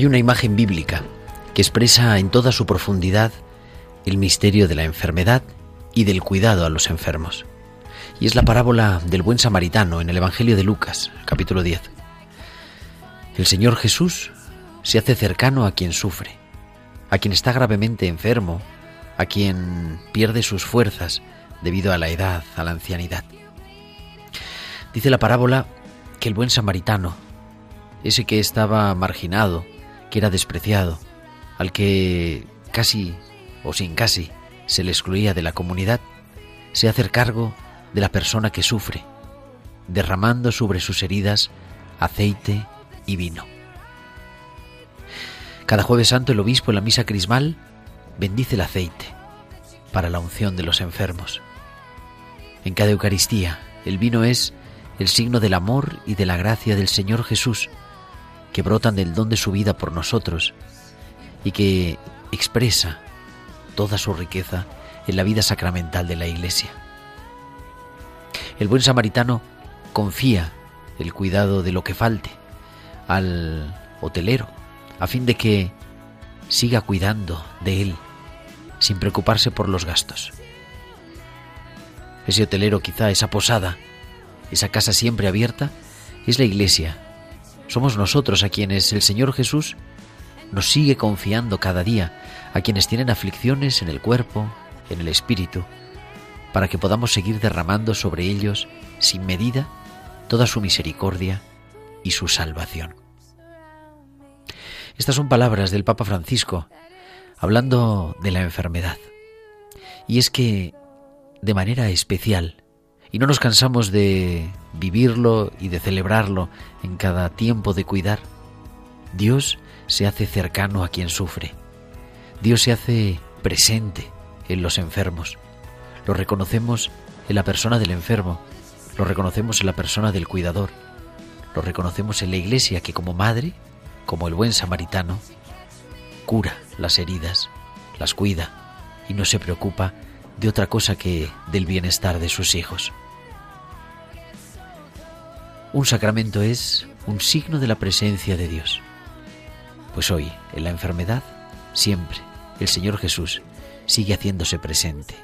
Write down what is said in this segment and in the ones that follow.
Hay una imagen bíblica que expresa en toda su profundidad el misterio de la enfermedad y del cuidado a los enfermos. Y es la parábola del buen samaritano en el Evangelio de Lucas, capítulo 10. El Señor Jesús se hace cercano a quien sufre, a quien está gravemente enfermo, a quien pierde sus fuerzas debido a la edad, a la ancianidad. Dice la parábola que el buen samaritano, ese que estaba marginado, que era despreciado, al que casi o sin casi se le excluía de la comunidad, se hace cargo de la persona que sufre, derramando sobre sus heridas aceite y vino. Cada jueves santo el obispo en la misa crismal bendice el aceite para la unción de los enfermos. En cada Eucaristía el vino es el signo del amor y de la gracia del Señor Jesús, que brotan del don de su vida por nosotros y que expresa toda su riqueza en la vida sacramental de la Iglesia. El buen samaritano confía el cuidado de lo que falte al hotelero, a fin de que siga cuidando de él, sin preocuparse por los gastos. Ese hotelero quizá, esa posada, esa casa siempre abierta, es la iglesia. Somos nosotros a quienes el Señor Jesús nos sigue confiando cada día, a quienes tienen aflicciones en el cuerpo, en el espíritu, para que podamos seguir derramando sobre ellos, sin medida, toda su misericordia y su salvación. Estas son palabras del Papa Francisco, hablando de la enfermedad. Y es que, de manera especial, y no nos cansamos de vivirlo y de celebrarlo en cada tiempo de cuidar, Dios se hace cercano a quien sufre. Dios se hace presente en los enfermos. Lo reconocemos en la persona del enfermo, lo reconocemos en la persona del cuidador, lo reconocemos en la iglesia que como madre, como el buen samaritano, cura las heridas, las cuida y no se preocupa de otra cosa que del bienestar de sus hijos. Un sacramento es un signo de la presencia de Dios. Pues hoy, en la enfermedad, siempre el Señor Jesús sigue haciéndose presente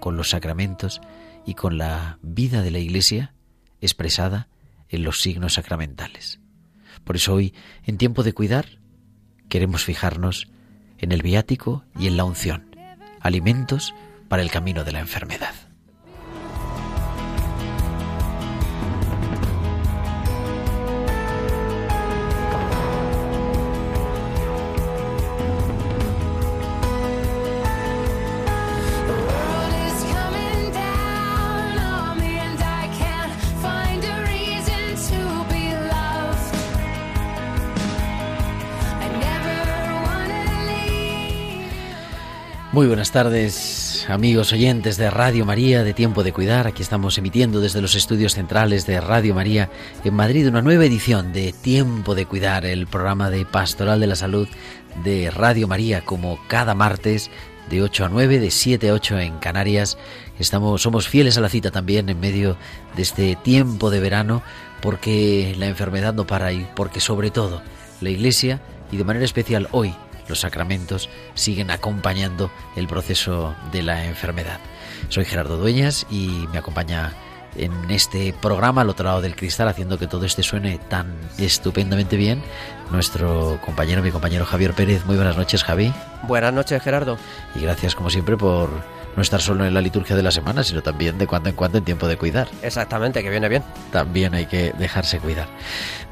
con los sacramentos y con la vida de la Iglesia expresada en los signos sacramentales. Por eso hoy, en tiempo de cuidar, queremos fijarnos en el viático y en la unción, alimentos para el camino de la enfermedad. Muy buenas tardes, amigos oyentes de Radio María, de Tiempo de Cuidar. Aquí estamos emitiendo desde los estudios centrales de Radio María en Madrid una nueva edición de Tiempo de Cuidar, el programa de Pastoral de la Salud de Radio María, como cada martes de 8 a 9, de 7 a 8 en Canarias. Estamos, somos fieles a la cita también en medio de este tiempo de verano porque la enfermedad no para y porque sobre todo la Iglesia y de manera especial hoy los sacramentos siguen acompañando el proceso de la enfermedad. Soy Gerardo Dueñas y me acompaña en este programa al otro lado del cristal, haciendo que todo este suene tan estupendamente bien, nuestro compañero, mi compañero Javier Pérez. Muy buenas noches, Javi. Buenas noches, Gerardo. Y gracias, como siempre, por no estar solo en la liturgia de la semana, sino también de cuando en cuando en tiempo de cuidar. Exactamente, que viene bien. También hay que dejarse cuidar.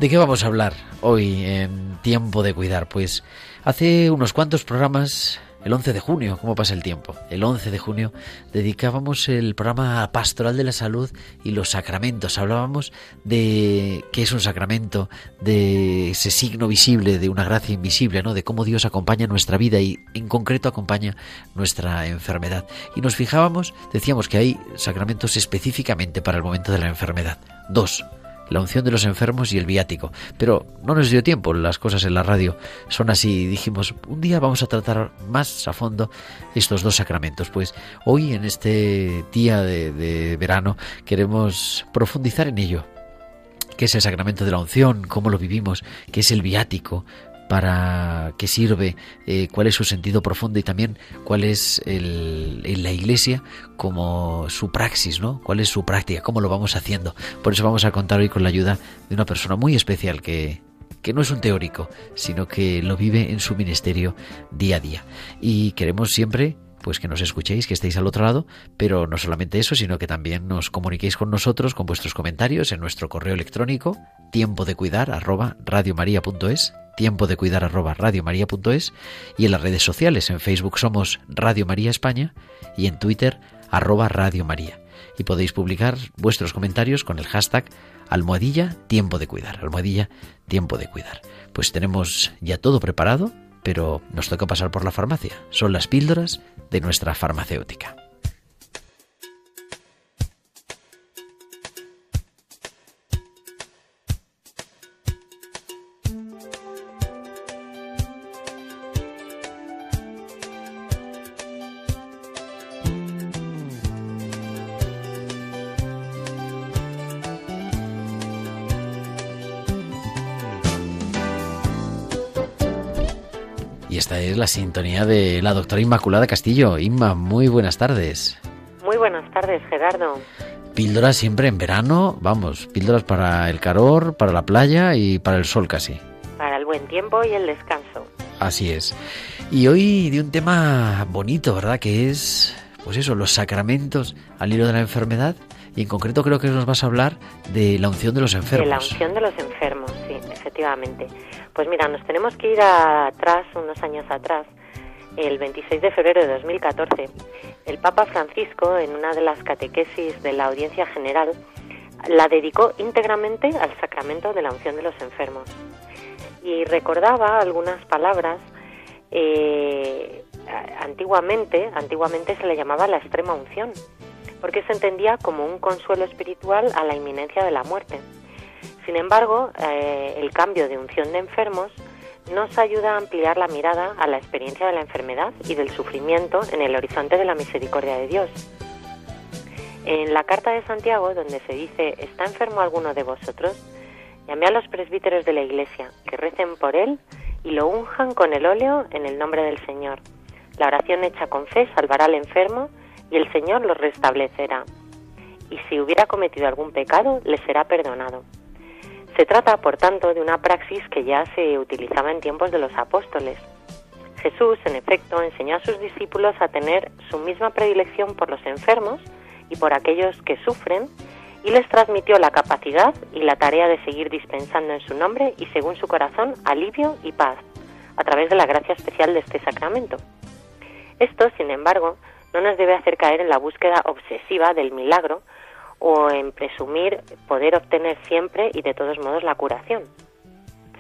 ¿De qué vamos a hablar hoy en tiempo de cuidar? Pues hace unos cuantos programas el 11 de junio, ¿cómo pasa el tiempo? El 11 de junio dedicábamos el programa Pastoral de la Salud y los sacramentos. Hablábamos de qué es un sacramento, de ese signo visible, de una gracia invisible, ¿no? De cómo Dios acompaña nuestra vida y en concreto acompaña nuestra enfermedad. Y nos fijábamos, decíamos que hay sacramentos específicamente para el momento de la enfermedad. Dos, la unción de los enfermos y el viático. Pero no nos dio tiempo, las cosas en la radio son así. Dijimos, un día vamos a tratar más a fondo estos dos sacramentos. Pues hoy, en este día de, verano, queremos profundizar en ello. ¿Qué es el sacramento de la unción? ¿Cómo lo vivimos? ¿Qué es el viático? Para qué sirve, eh, cuál es su sentido profundo y también cuál es el, en la Iglesia como su praxis, ¿no? ¿Cuál es su práctica? ¿Cómo lo vamos haciendo? Por eso vamos a contar hoy con la ayuda de una persona muy especial que, que no es un teórico, sino que lo vive en su ministerio día a día. Y queremos siempre pues que nos escuchéis, que estéis al otro lado, pero no solamente eso, sino que también nos comuniquéis con nosotros con vuestros comentarios en nuestro correo electrónico tiempo de cuidar arroba radiomaria.es tiempo de cuidar arroba radiomaria.es y en las redes sociales. En Facebook somos Radio María España y en Twitter arroba Radio María. Y podéis publicar vuestros comentarios con el hashtag almohadilla tiempo de cuidar. Almohadilla tiempo de cuidar. Pues tenemos ya todo preparado, pero nos toca pasar por la farmacia. Son las píldoras de nuestra farmacéutica. Sintonía de la doctora Inmaculada Castillo. Inma, muy buenas tardes. Muy buenas tardes, Gerardo. Píldoras siempre en verano, vamos, píldoras para el calor, para la playa y para el sol casi. Para el buen tiempo y el descanso. Así es. Y hoy de un tema bonito, ¿verdad? Que es, pues eso, los sacramentos al hilo de la enfermedad. Y en concreto creo que nos vas a hablar de la unción de los enfermos. De la unción de los enfermos, sí, efectivamente. Pues mira, nos tenemos que ir atrás, unos años atrás, el 26 de febrero de 2014, el Papa Francisco, en una de las catequesis de la audiencia general, la dedicó íntegramente al sacramento de la unción de los enfermos. Y recordaba algunas palabras, eh, antiguamente, antiguamente se le llamaba la extrema unción, porque se entendía como un consuelo espiritual a la inminencia de la muerte. Sin embargo, eh, el cambio de unción de enfermos nos ayuda a ampliar la mirada a la experiencia de la enfermedad y del sufrimiento en el horizonte de la misericordia de Dios. En la carta de Santiago, donde se dice, ¿está enfermo alguno de vosotros? Llamé a los presbíteros de la iglesia, que recen por él y lo unjan con el óleo en el nombre del Señor. La oración hecha con fe salvará al enfermo y el Señor lo restablecerá. Y si hubiera cometido algún pecado, le será perdonado. Se trata, por tanto, de una praxis que ya se utilizaba en tiempos de los apóstoles. Jesús, en efecto, enseñó a sus discípulos a tener su misma predilección por los enfermos y por aquellos que sufren, y les transmitió la capacidad y la tarea de seguir dispensando en su nombre y según su corazón alivio y paz, a través de la gracia especial de este sacramento. Esto, sin embargo, no nos debe hacer caer en la búsqueda obsesiva del milagro o en presumir poder obtener siempre y de todos modos la curación,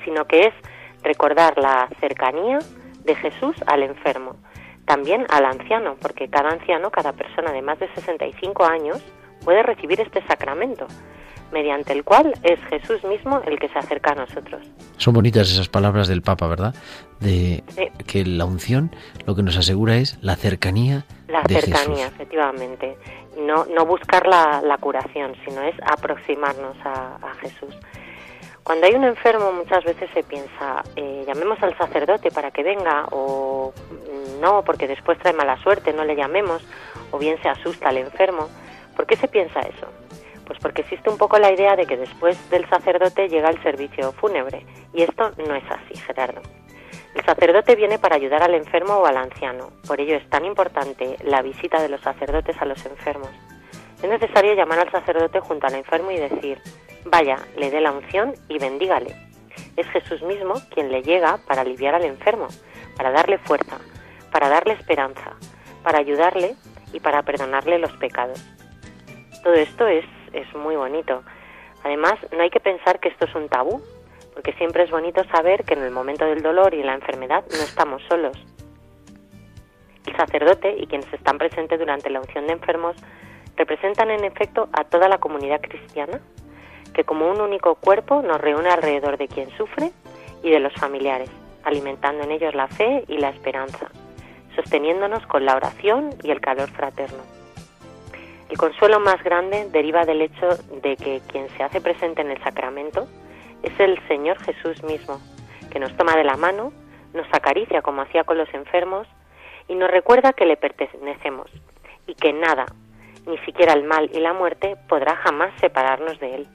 sino que es recordar la cercanía de Jesús al enfermo, también al anciano, porque cada anciano, cada persona de más de 65 años puede recibir este sacramento, mediante el cual es Jesús mismo el que se acerca a nosotros. Son bonitas esas palabras del Papa, ¿verdad? De Sí. que la unción lo que nos asegura es la cercanía La de cercanía, Jesús. efectivamente. Y no, no buscar la, la curación, sino es aproximarnos a, a Jesús. Cuando hay un enfermo muchas veces se piensa, eh, llamemos al sacerdote para que venga o mm, no, porque después trae mala suerte, no le llamemos, o bien se asusta al enfermo. ¿Por qué se piensa eso? Pues porque existe un poco la idea de que después del sacerdote llega el servicio fúnebre, y esto no es así, Gerardo. El sacerdote viene para ayudar al enfermo o al anciano, por ello es tan importante la visita de los sacerdotes a los enfermos. Es necesario llamar al sacerdote junto al enfermo y decir, vaya, le dé la unción y bendígale. Es Jesús mismo quien le llega para aliviar al enfermo, para darle fuerza, para darle esperanza, para ayudarle y para perdonarle los pecados. Todo esto es, es muy bonito. Además, no hay que pensar que esto es un tabú, porque siempre es bonito saber que en el momento del dolor y la enfermedad no estamos solos. El sacerdote y quienes están presentes durante la unción de enfermos representan en efecto a toda la comunidad cristiana, que como un único cuerpo nos reúne alrededor de quien sufre y de los familiares, alimentando en ellos la fe y la esperanza, sosteniéndonos con la oración y el calor fraterno. El consuelo más grande deriva del hecho de que quien se hace presente en el sacramento es el Señor Jesús mismo, que nos toma de la mano, nos acaricia como hacía con los enfermos y nos recuerda que le pertenecemos y que nada, ni siquiera el mal y la muerte, podrá jamás separarnos de él.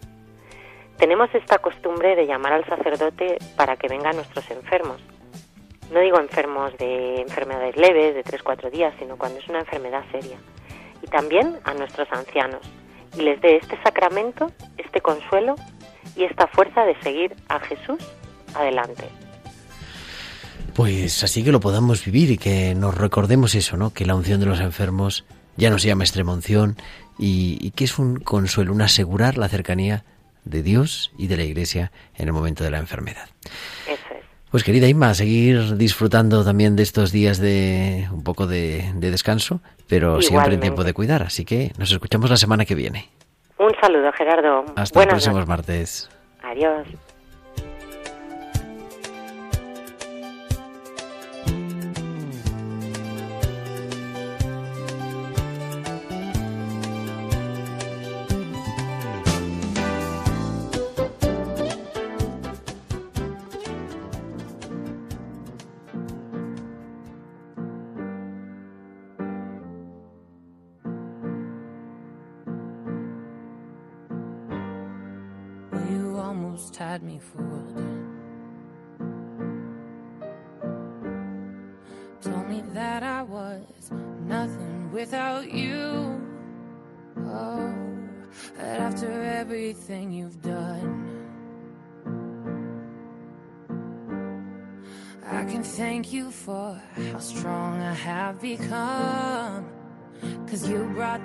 Tenemos esta costumbre de llamar al sacerdote para que venga a nuestros enfermos. No digo enfermos de enfermedades leves, de 3-4 días, sino cuando es una enfermedad seria. Y también a nuestros ancianos. Y les dé este sacramento, este consuelo y esta fuerza de seguir a Jesús adelante. Pues así que lo podamos vivir y que nos recordemos eso, ¿no? Que la unción de los enfermos ya no se llama extrema unción y, y que es un consuelo, un asegurar la cercanía de Dios y de la Iglesia en el momento de la enfermedad. Eso es. Pues querida Inma, a seguir disfrutando también de estos días de un poco de, de descanso, pero siempre en tiempo de cuidar. Así que nos escuchamos la semana que viene. Saludo, Gerardo. Hasta el próximo martes. Adiós.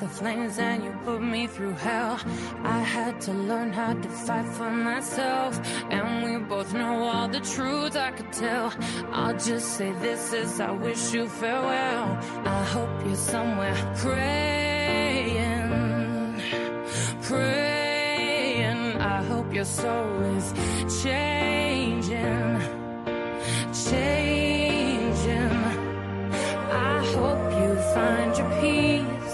The flames and you put me through hell. I had to learn how to fight for myself. And we both know all the truth I could tell. I'll just say this as I wish you farewell. I hope you're somewhere praying, praying. I hope your soul is changing, changing. I hope you find your peace,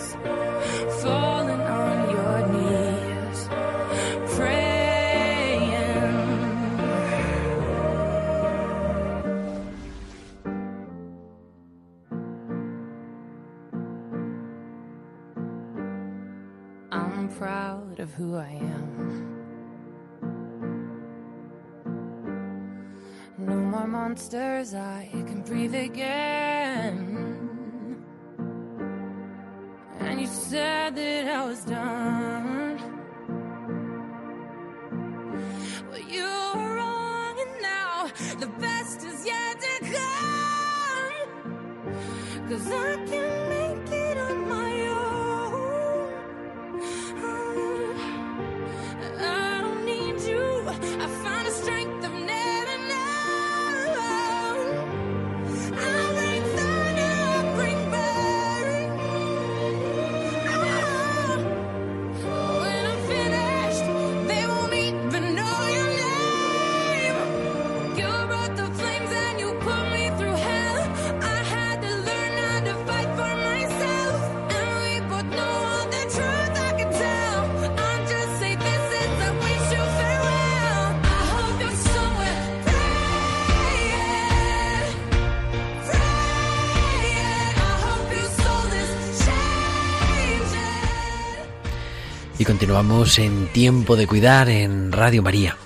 continuamos en Tiempo de Cuidar en Radio María.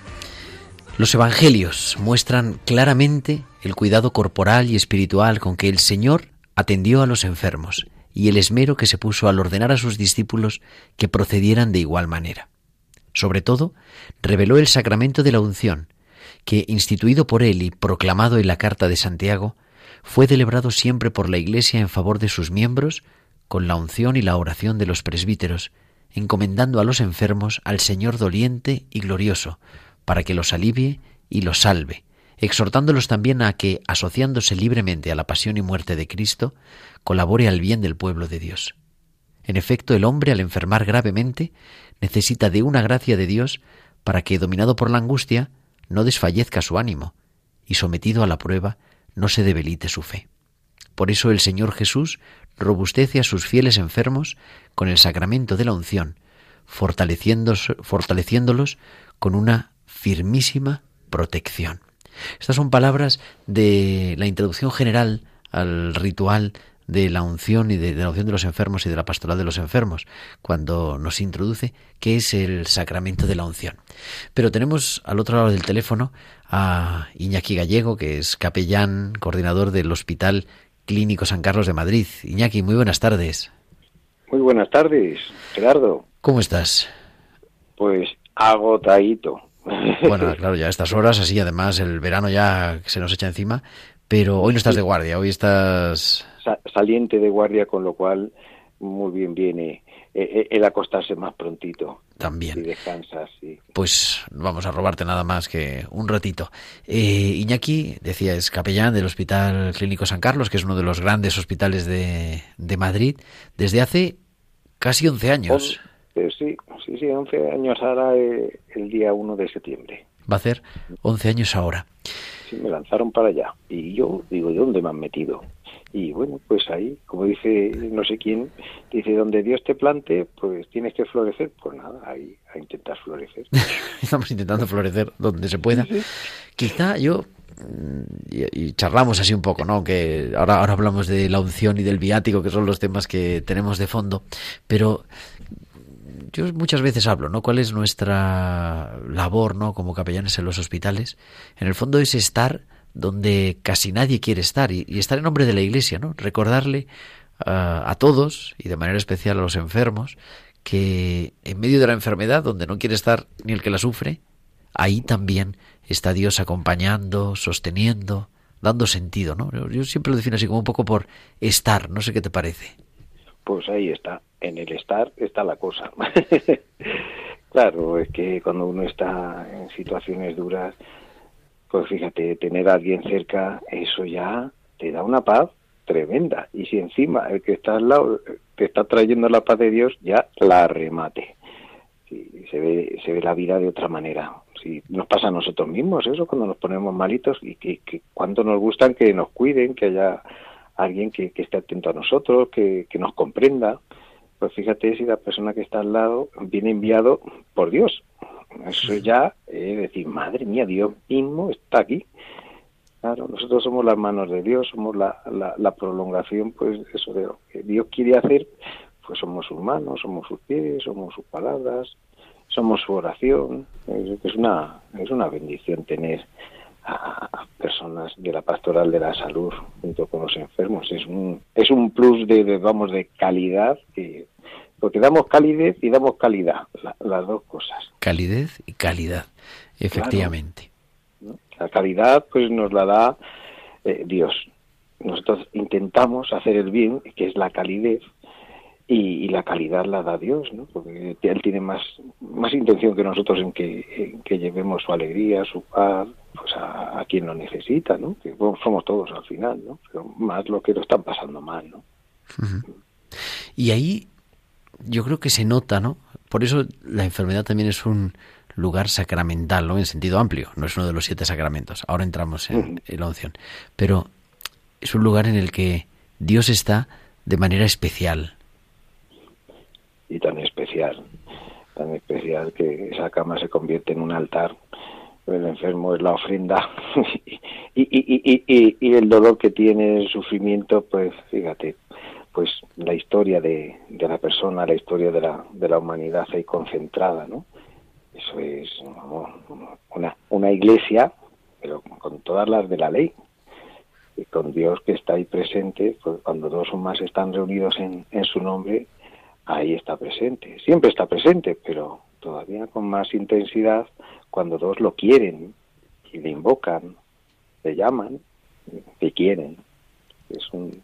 Los Evangelios muestran claramente el cuidado corporal y espiritual con que el Señor atendió a los enfermos y el esmero que se puso al ordenar a sus discípulos que procedieran de igual manera. Sobre todo, reveló el sacramento de la unción, que, instituido por él y proclamado en la carta de Santiago, fue celebrado siempre por la Iglesia en favor de sus miembros, con la unción y la oración de los presbíteros, encomendando a los enfermos al Señor doliente y glorioso, para que los alivie y los salve, exhortándolos también a que, asociándose libremente a la pasión y muerte de Cristo, colabore al bien del pueblo de Dios. En efecto, el hombre, al enfermar gravemente, necesita de una gracia de Dios para que, dominado por la angustia, no desfallezca su ánimo, y sometido a la prueba, no se debilite su fe. Por eso el Señor Jesús robustece a sus fieles enfermos con el sacramento de la unción, fortaleciéndolos con una firmísima protección. Estas son palabras de la introducción general al ritual de la unción y de, la unción de los enfermos y de la pastoral de los enfermos, cuando nos introduce qué es el sacramento de la unción. Pero tenemos al otro lado del teléfono a Iñaki Gallego, que es capellán, coordinador del Hospital Clínico San Carlos de Madrid. Iñaki, muy buenas tardes. Muy buenas tardes, Gerardo. ¿Cómo estás? Pues agotadito. Bueno, claro, ya a estas horas, así además el verano ya se nos echa encima, pero hoy no estás de guardia, hoy estás... saliente de guardia, con lo cual muy bien viene eh, eh, el acostarse más prontito. También. Y descansas, sí. Pues vamos a robarte nada más que un ratito. Eh, Iñaki, decía, es capellán del Hospital Clínico San Carlos, que es uno de los grandes hospitales de, de Madrid, desde hace casi 11 años. sí, sí, sí, 11 años ahora el día 1 de septiembre. Va a ser 11 años ahora. Sí, me lanzaron para allá. Y yo digo, ¿de dónde me han metido? Y bueno, pues ahí, como dice no sé quién, dice, donde Dios te plante, pues tienes que florecer. Pues nada, ahí a intentar florecer. Estamos intentando florecer donde se pueda. Quizá yo mm, y, charlamos así un poco, ¿no? Que ahora, ahora hablamos de la unción y del viático, que son los temas que tenemos de fondo, pero yo muchas veces hablo, ¿no? ¿Cuál es nuestra labor, ¿no? Como capellanes en los hospitales? En el fondo es estar donde casi nadie quiere estar y, estar en nombre de la Iglesia, ¿no? Recordarle a todos y de manera especial a los enfermos que en medio de la enfermedad, donde no quiere estar ni el que la sufre, ahí también está Dios acompañando, sosteniendo, dando sentido, ¿no? Yo siempre lo defino así como un poco por estar, no sé qué te parece. Pues ahí está, en el estar está la cosa. claro, es que cuando uno está en situaciones duras, pues fíjate, tener a alguien cerca, eso ya te da una paz tremenda. Y si encima el que está al lado te está trayendo la paz de Dios, ya la remate. se, ve, se ve la vida de otra manera. Si nos pasa a nosotros mismos eso, cuando nos ponemos malitos y que, que cuando nos gustan que nos cuiden, que haya alguien que, que esté atento a nosotros, que, que nos comprenda. Pues fíjate si la persona que está al lado viene enviado por Dios, eso ya es decir, madre mía, Dios mismo está aquí. Claro, nosotros somos las manos de Dios, somos la, la, prolongación, pues, eso de lo que Dios quiere hacer, pues somos sus manos, somos sus pies, somos sus palabras, somos su oración. Es, una, es una bendición tener a personas de la pastoral de la salud junto con los enfermos. Es un, es un plus de vamos, de calidad que porque damos calidez y damos calidad, las dos cosas. Calidez y calidad, efectivamente. La calidad pues nos la da eh, Dios. Nosotros intentamos hacer el bien, que es la calidez, y, la calidad la da Dios, ¿no? porque Él tiene más, más intención que nosotros en que, que llevemos su alegría, su paz, pues a, quien lo necesita, ¿no? Que somos todos al final, ¿no? Pero más lo que lo están pasando mal, ¿no? Y ahí yo creo que se nota, ¿no? Por eso la enfermedad también es un lugar sacramental, ¿no? En sentido amplio, no es uno de los siete sacramentos. Ahora entramos en, la unción. Pero es un lugar en el que Dios está de manera especial. Y tan especial, tan especial que esa cama se convierte en un altar. El enfermo es la ofrenda y, y, y, y, el dolor que tiene, el sufrimiento, pues fíjate, pues la historia de, de la persona, la historia de la, de la humanidad ahí concentrada, ¿no? Eso es una, una iglesia, pero con todas las de la ley, y con Dios que está ahí presente, pues cuando dos o más están reunidos en, en su nombre, ahí está presente. Siempre está presente, pero todavía con más intensidad cuando dos lo quieren y le invocan, le llaman, le quieren. Es un,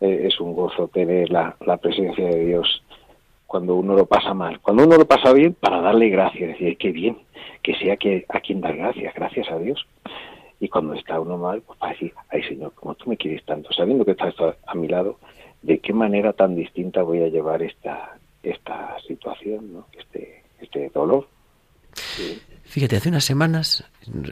eh, es un gozo tener la, la presencia de Dios cuando uno lo pasa mal. Cuando uno lo pasa bien, para darle gracias, decir, qué bien, que sea que a quien dar gracias, gracias a Dios. Y cuando está uno mal, pues para decir, ay Señor, como tú me quieres tanto, sabiendo que estás a mi lado, de qué manera tan distinta voy a llevar esta, esta situación, ¿no? este, este dolor. Sí. Fíjate, hace unas semanas,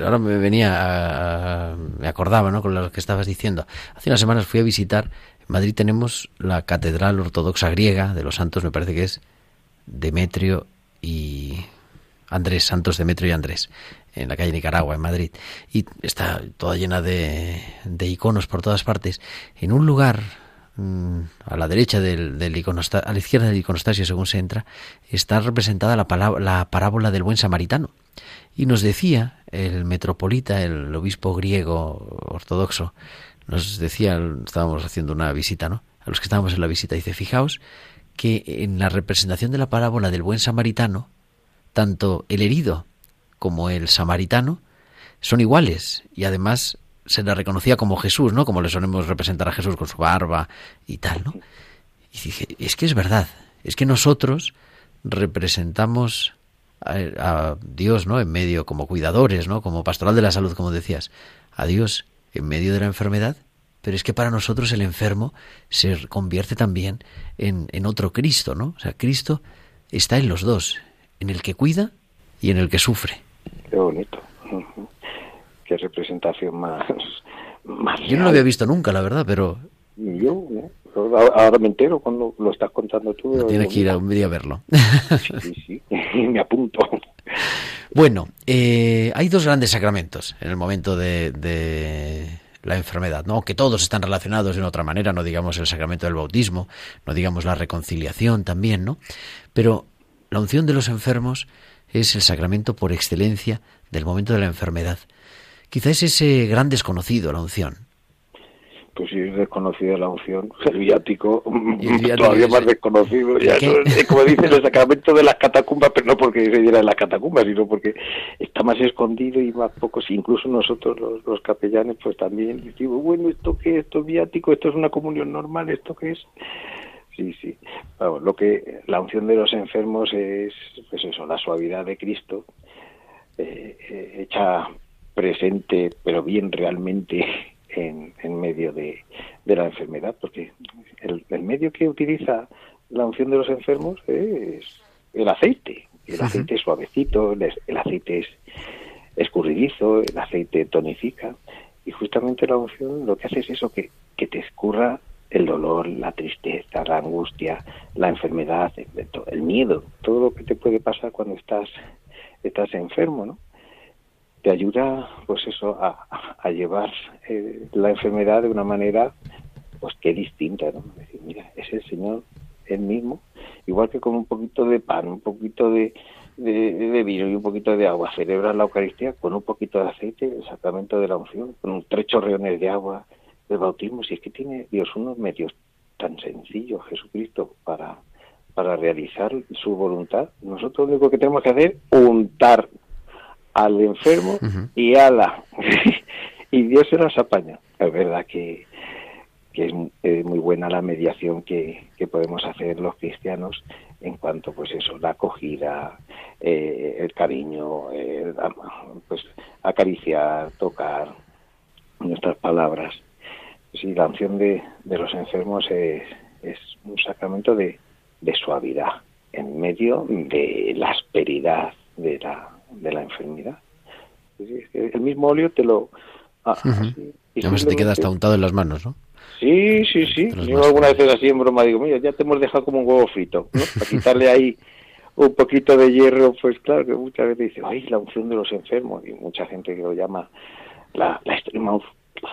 ahora me venía, a, me acordaba, ¿no? Con lo que estabas diciendo. Hace unas semanas fui a visitar, en Madrid tenemos la catedral ortodoxa griega de los santos, me parece que es Demetrio y Andrés, Santos Demetrio y Andrés, en la calle Nicaragua, en Madrid. Y está toda llena de, de iconos por todas partes. En un lugar mm, a la derecha del, del a la izquierda del iconostasio, según se entra, está representada la, palabra, la parábola del buen samaritano. Y nos decía el metropolita, el obispo griego ortodoxo, nos decía, estábamos haciendo una visita, ¿no? A los que estábamos en la visita, dice, fijaos que en la representación de la parábola del buen samaritano, tanto el herido como el samaritano son iguales y además se le reconocía como Jesús, ¿no? Como le solemos representar a Jesús con su barba y tal, ¿no? Y dije, es que es verdad, es que nosotros representamos a, Dios, ¿no? En medio, como cuidadores, ¿no? Como pastoral de la salud, como decías, a Dios en medio de la enfermedad, pero es que para nosotros el enfermo se convierte también en, en otro Cristo, ¿no? O sea, Cristo está en los dos, en el que cuida y en el que sufre. Qué bonito. Qué representación más, más Yo no lo había visto nunca, la verdad, pero... Yo, ¿no? Ahora me entero cuando lo estás contando tú. No tiene que ir a un día a verlo. Sí, sí, me apunto. Bueno, eh, hay dos grandes sacramentos en el momento de, de, la enfermedad, ¿no? Que todos están relacionados de otra manera, no digamos el sacramento del bautismo, no digamos la reconciliación también, ¿no? Pero la unción de los enfermos es el sacramento por excelencia del momento de la enfermedad. Quizá es ese gran desconocido, la unción. Pues si es desconocida la unción, el viático, el viático todavía es... más desconocido. Ya, es como dicen el sacramento de las catacumbas, pero no porque se diera en las catacumbas, sino porque está más escondido y más pocos. Incluso nosotros, los, los capellanes, pues también decimos, bueno, ¿esto qué es? ¿Esto es viático? ¿Esto es una comunión normal? ¿Esto qué es? Sí, sí. Lo que la unción de los enfermos es, pues eso, la suavidad de Cristo eh, eh, hecha presente, pero bien realmente en, en medio de, de, la enfermedad, porque el, el, medio que utiliza la unción de los enfermos es el aceite. El aceite es suavecito, el, el aceite es escurridizo, el aceite tonifica. Y justamente la unción lo que hace es eso, que, que te escurra el dolor, la tristeza, la angustia, la enfermedad, el, el miedo, todo lo que te puede pasar cuando estás, estás enfermo, ¿no? Te ayuda pues eso a, llevar eh, la enfermedad de una manera pues que distinta no decir mira es el señor él mismo igual que con un poquito de pan un poquito de vino y un poquito de agua celebras la Eucaristía con un poquito de aceite el sacramento de la unción con un tres chorreones de agua del bautismo si es que tiene Dios unos medios tan sencillos Jesucristo para para realizar su voluntad nosotros lo único que tenemos que hacer untar al enfermo uh -huh. y a la y Dios se las apaña es verdad que, que es, es, muy buena la mediación que, que, podemos hacer los cristianos en cuanto pues eso la acogida eh, el cariño eh, pues acariciar tocar nuestras palabras. Sí la unción de, de los enfermos es, es un sacramento de, de suavidad en medio de la asperidad de la de la enfermedad. El mismo óleo te lo... Ah, uh -huh. así, y Además te queda hasta untado en las manos, ¿no? Sí, sí, sí. Yo alguna vez así en broma digo, mira, ya te hemos dejado como un huevo frito, ¿no? Para quitarle ahí un poquito de hierro, pues claro que muchas veces dice, ay, la unción de los enfermos, y mucha gente que lo llama la, la extrema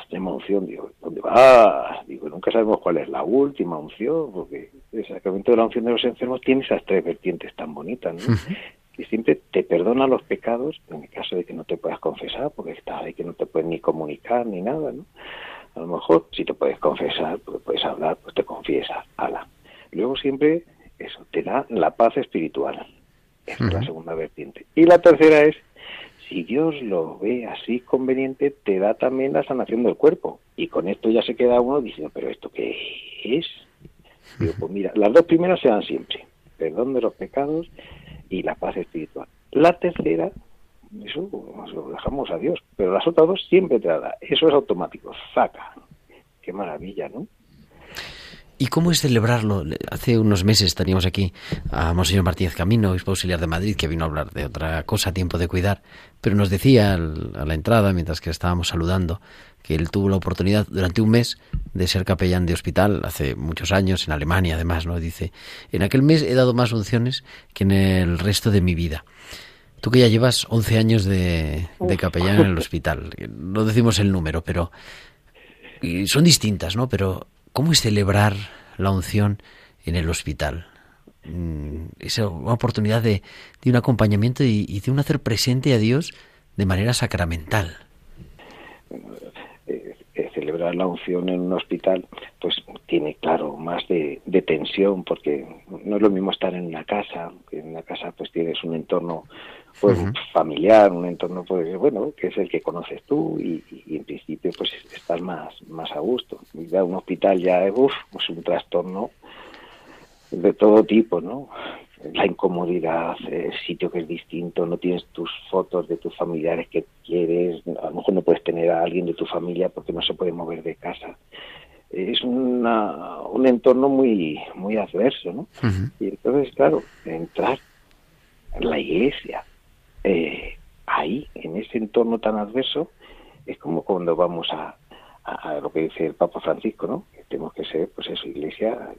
la unción, digo, ¿dónde vas? Digo, nunca sabemos cuál es la última unción, porque el sacramento de la unción de los enfermos tiene esas tres vertientes tan bonitas, ¿no? Que siempre te perdona los pecados, en el caso de que no te puedas confesar, porque está de que no te puedes ni comunicar ni nada, ¿no? A lo mejor, si te puedes confesar, porque puedes hablar, pues te confiesas, ala. Luego siempre, eso, te da la paz espiritual. Es la segunda vertiente. Y la tercera es si Dios lo ve así conveniente, te da también la sanación del cuerpo. Y con esto ya se queda uno diciendo, pero ¿esto qué es? Digo, pues mira, las dos primeras se dan siempre, perdón de los pecados y la paz espiritual. La tercera, eso lo dejamos a Dios, pero las otras dos siempre te la da. Eso es automático, saca. Qué maravilla, ¿no? ¿Y cómo es celebrarlo? Hace unos meses teníamos aquí a Monseñor Martínez Camino, obispo auxiliar de Madrid, que vino a hablar de otra cosa, tiempo de cuidar, pero nos decía a la entrada, mientras que estábamos saludando, que él tuvo la oportunidad durante un mes de ser capellán de hospital, hace muchos años, en Alemania además, ¿no? Dice, en aquel mes he dado más unciones que en el resto de mi vida. Tú que ya llevas 11 años de, de capellán en el hospital, no decimos el número, pero y son distintas, ¿no? Pero ¿Cómo es celebrar la unción en el hospital? Mm, es una oportunidad de, un acompañamiento y, de un hacer presente a Dios de manera sacramental. Eh, eh, celebrar la unción en un hospital, pues tiene, claro, más de, tensión, porque no es lo mismo estar en una casa, en una casa pues tienes un entorno pues familiar, un entorno pues bueno, que es el que conoces tú y, en principio pues estás más, más a gusto. Y ya un hospital ya es pues un trastorno de todo tipo, ¿no? La incomodidad, el sitio que es distinto, no tienes tus fotos de tus familiares que quieres, a lo mejor no puedes tener a alguien de tu familia porque no se puede mover de casa. Es una, un entorno muy, muy adverso, ¿no? Y entonces, claro, entrar en la iglesia, eh, ahí, en ese entorno tan adverso, es como cuando vamos a, lo que dice el Papa Francisco, ¿no? Que tenemos que ser, pues eso, iglesia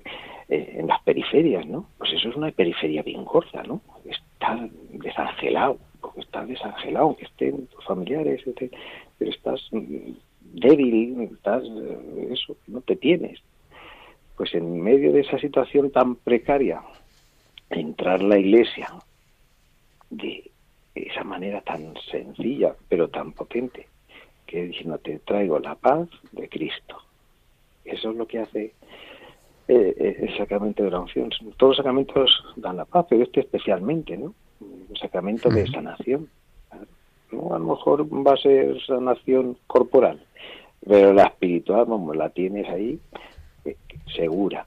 eh, en las periferias, ¿no? Pues eso es una periferia bien gorda, ¿no? Estar desangelado, porque estás desangelado, aunque estén tus familiares, pero estás mm, débil, estás, eh, eso, no te tienes. Pues en medio de esa situación tan precaria, entrar la iglesia de esa manera tan sencilla, pero tan potente, que diciendo, te traigo la paz de Cristo. Eso es lo que hace eh, eh, el sacramento de la unción. Todos los sacramentos dan la paz, pero este especialmente, ¿no? Un sacramento de sanación. ¿no? A lo mejor va a ser sanación corporal, pero la espiritual, como la tienes ahí, eh, segura.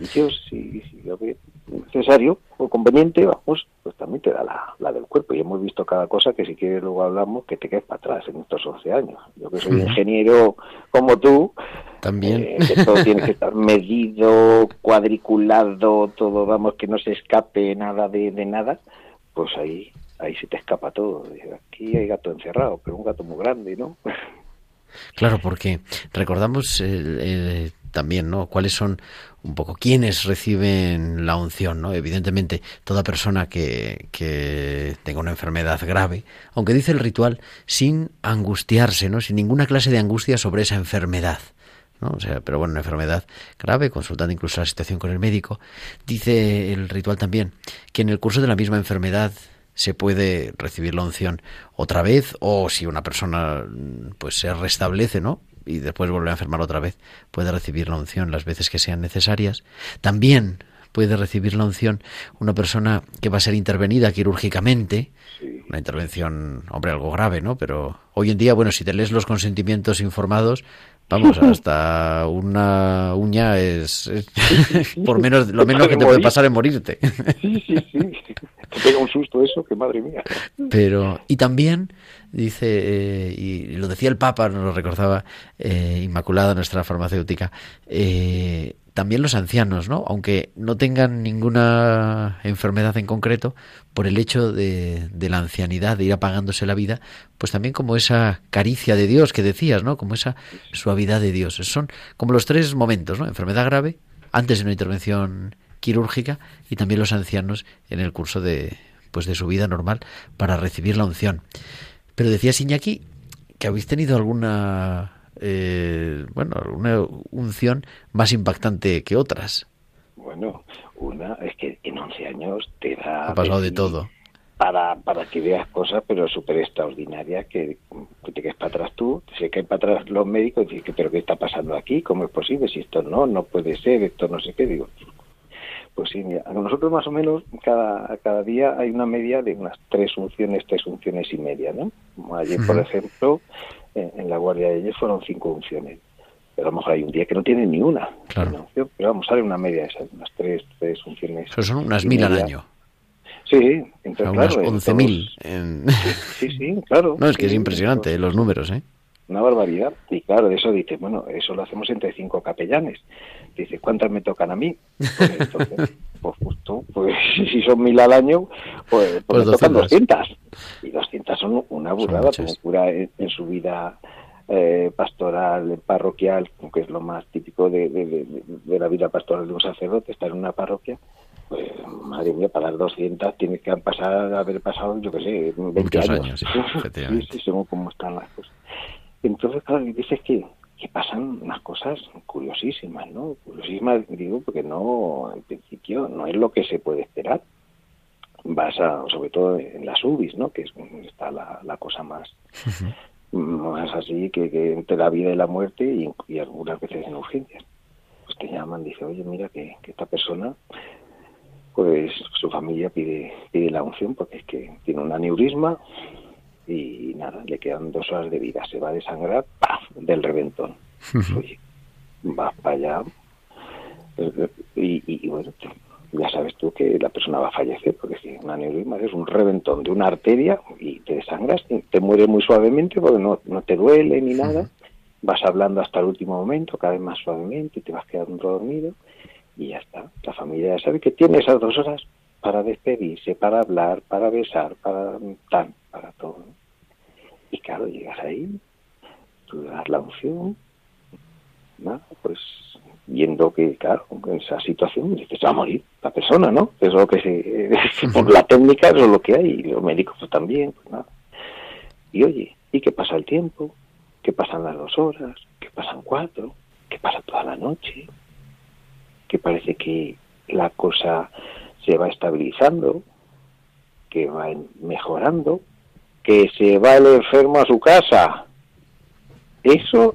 Y si, si lo ve necesario o conveniente, vamos, pues también te da la, del cuerpo. Y hemos visto cada cosa que si quieres luego hablamos que te quedes para atrás en estos 11 años. Yo que soy ingeniero como tú, también eh, que todo tiene que estar medido, cuadriculado, todo, vamos, que no se escape nada de, de nada, pues ahí ahí se te escapa todo. Aquí hay gato encerrado, pero un gato muy grande, ¿no? Claro, porque recordamos eh, también, ¿no? ¿Cuáles son un poco quiénes reciben la unción, ¿no? Evidentemente, toda persona que, que tenga una enfermedad grave, aunque dice el ritual, sin angustiarse, ¿no? Sin ninguna clase de angustia sobre esa enfermedad. ¿no? O sea, pero bueno, una enfermedad grave, consultando incluso la situación con el médico. Dice el ritual también que en el curso de la misma enfermedad se puede recibir la unción otra vez o si una persona pues se restablece, ¿no? y después vuelve a enfermar otra vez, puede recibir la unción las veces que sean necesarias. También puede recibir la unción una persona que va a ser intervenida quirúrgicamente, una intervención, hombre, algo grave, ¿no? Pero hoy en día, bueno, si te lees los consentimientos informados, vamos, hasta una uña es, por menos lo menos que te puede pasar es morirte. Sí, sí, sí. Te pega un susto eso, que madre mía. Pero, y también dice, eh, y lo decía el Papa, nos lo recordaba eh, Inmaculada, nuestra farmacéutica, eh, también los ancianos, ¿no? Aunque no tengan ninguna enfermedad en concreto, por el hecho de, la ancianidad, de ir apagándose la vida, pues también como esa caricia de Dios que decías, ¿no? Como esa suavidad de Dios. Son como los tres momentos, ¿no? Enfermedad grave, antes de una intervención quirúrgica y también los ancianos en el curso de, pues de su vida normal para recibir la unción. Pero decía Iñaki que habéis tenido alguna eh, bueno, una unción más impactante que otras. Bueno, una es que en 11 años te da... Ha pasado de todo. Para, para que veas cosas, pero súper extraordinarias, que, que te quedes para atrás tú, se caen para atrás los médicos y dices, pero ¿qué está pasando aquí? ¿Cómo es posible? Si esto no, no puede ser, esto no sé qué. Digo, pues sí, mira, a nosotros más o menos cada, cada día hay una media de unas tres unciones, tres unciones y media, ¿no? Ayer, por ejemplo, en, en la guardia de ayer fueron cinco unciones. Pero a lo mejor hay un día que no tiene ni una. Claro. una unción, pero vamos, sale una media de esas, unas tres, tres unciones. Eso son unas mil al año. Sí, O sea, entonces, unas claro, en- Sí, sí, claro. No, es que es impresionante los números, ¿eh? Una barbaridad. Y claro, de eso dice, bueno, eso lo hacemos entre cinco capellanes. Dice, ¿cuántas me tocan a mí? Pues entonces, pues justo, pues si son mil al año, pues, pues Pues me tocan 200. 200. Y 200 son una burrada, como cura en, en su vida eh, pastoral, parroquial, que es lo más típico de, de- de- de la vida pastoral de un sacerdote, estar en una parroquia. Pues, madre mía, para las 200 tienes que pasar, haber pasado, yo qué sé, 20 Muchos años. años, sí, sí, según cómo están las cosas. Entonces, claro, dices que, que pasan unas cosas curiosísimas, ¿no? Curiosísimas, digo, porque no, en principio, no es lo que se puede esperar. Vas a, sobre todo en las UBIs, ¿no? Que es está la, la cosa más, más así, que, que entre la vida y la muerte y, y algunas veces en urgencias. Pues te llaman, dice, oye, mira que, que esta persona, pues su familia pide, pide la unción porque es que tiene un aneurisma y nada, le quedan dos horas de vida, se va a desangrar ¡paf! del reventón. Oye, vas para allá y, y- bueno, ya sabes tú que la persona va a fallecer porque si un aneurisma es un reventón de una arteria y te desangras, y te muere muy suavemente porque no, no te duele ni nada, vas hablando hasta el último momento, cada vez más suavemente, te vas quedando dormido y ya está. La familia ya sabe que tiene esas dos horas para despedirse, para hablar, para besar, para tal, para todo. ¿no? Y claro, llegas ahí, tú das la unción, ¿no? pues viendo que, claro, en esa situación dices, va a morir la persona, ¿no? Eso es lo que se, por la técnica eso es lo que hay, y los médicos también, pues nada. Y oye, ¿y qué pasa el tiempo? ¿Qué pasan las dos horas? ¿Qué pasan cuatro? ¿Qué pasa toda la noche? Que parece que la cosa se va estabilizando, que va mejorando, que se va el enfermo a su casa. Eso,